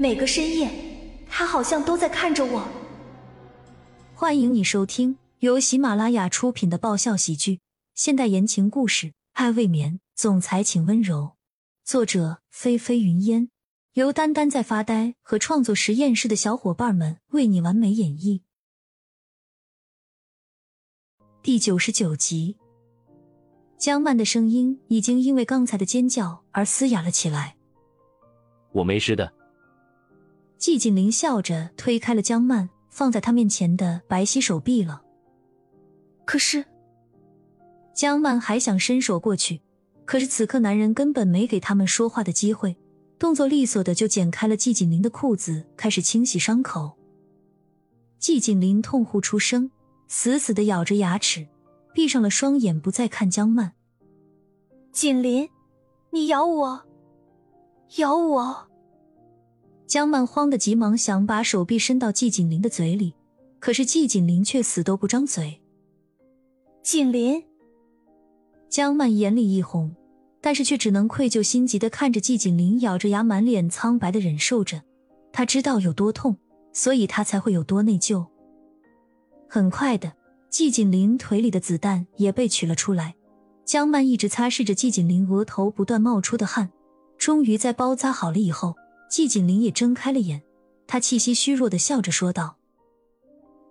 每个深夜，他好像都在看着我。欢迎你收听由喜马拉雅出品的爆笑喜剧、现代言情故事《爱未眠》，总裁请温柔。作者：菲菲云烟，由丹丹在发呆和创作实验室的小伙伴们为你完美演绎。第九十九集，江曼的声音已经因为刚才的尖叫而嘶哑了起来。我没事的。季景林笑着推开了江曼放在他面前的白皙手臂了。可是，江曼还想伸手过去，可是此刻男人根本没给他们说话的机会，动作利索的就剪开了季景林的裤子，开始清洗伤口。季景林痛呼出声，死死的咬着牙齿，闭上了双眼，不再看江曼。景林，你咬我！咬我！江曼慌得急忙想把手臂伸到季景林的嘴里，可是季景林却死都不张嘴。景林，江曼眼里一红，但是却只能愧疚心急的看着季景林咬着牙、满脸苍白的忍受着。他知道有多痛，所以他才会有多内疚。很快的，季景林腿里的子弹也被取了出来。江曼一直擦拭着季景林额头不断冒出的汗。终于在包扎好了以后，季景林也睁开了眼。他气息虚弱的笑着说道：“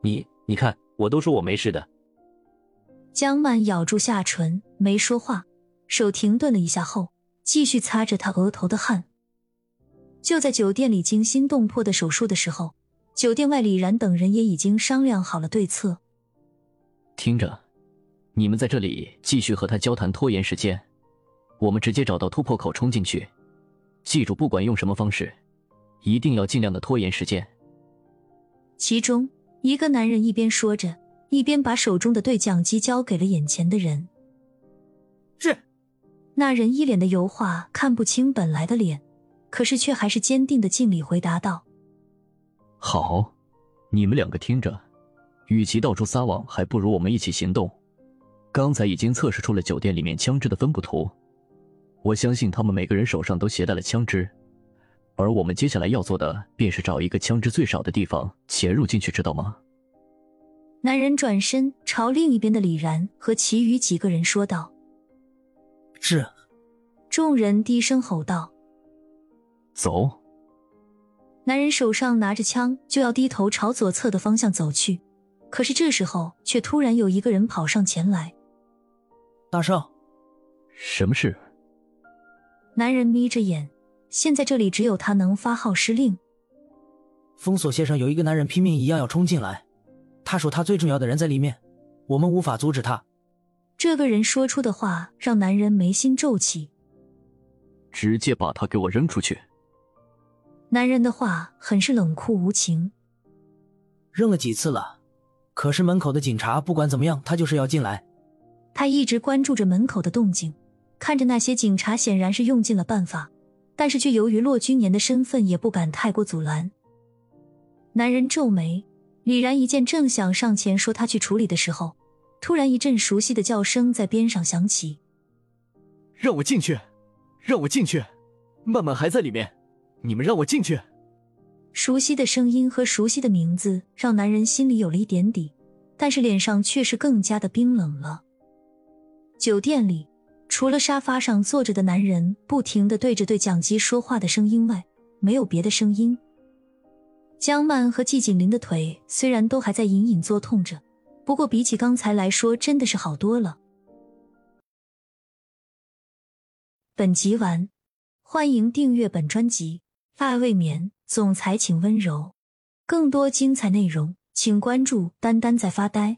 你，你看，我都说我没事的。”江曼咬住下唇，没说话，手停顿了一下后，继续擦着他额头的汗。就在酒店里惊心动魄的手术的时候，酒店外李然等人也已经商量好了对策。听着，你们在这里继续和他交谈，拖延时间，我们直接找到突破口冲进去。记住，不管用什么方式，一定要尽量的拖延时间。其中一个男人一边说着，一边把手中的对讲机交给了眼前的人。是。那人一脸的油画，看不清本来的脸，可是却还是坚定的敬礼回答道：“好，你们两个听着，与其到处撒网，还不如我们一起行动。刚才已经测试出了酒店里面枪支的分布图。”我相信他们每个人手上都携带了枪支，而我们接下来要做的便是找一个枪支最少的地方潜入进去，知道吗？男人转身朝另一边的李然和其余几个人说道：“是。”众人低声吼道：“走！”男人手上拿着枪，就要低头朝左侧的方向走去，可是这时候却突然有一个人跑上前来：“大少，什么事？”男人眯着眼，现在这里只有他能发号施令。封锁线上有一个男人拼命一样要冲进来，他说他最重要的人在里面，我们无法阻止他。这个人说出的话让男人眉心皱起，直接把他给我扔出去。男人的话很是冷酷无情。扔了几次了，可是门口的警察不管怎么样，他就是要进来。他一直关注着门口的动静。看着那些警察，显然是用尽了办法，但是却由于骆君年的身份，也不敢太过阻拦。男人皱眉，李然一见，正想上前说他去处理的时候，突然一阵熟悉的叫声在边上响起：“让我进去，让我进去！曼曼还在里面，你们让我进去！”熟悉的声音和熟悉的名字让男人心里有了一点底，但是脸上却是更加的冰冷了。酒店里。除了沙发上坐着的男人不停的对着对讲机说话的声音外，没有别的声音。江曼和季景林的腿虽然都还在隐隐作痛着，不过比起刚才来说，真的是好多了。本集完，欢迎订阅本专辑《爱未眠》，总裁请温柔。更多精彩内容，请关注“丹丹在发呆”。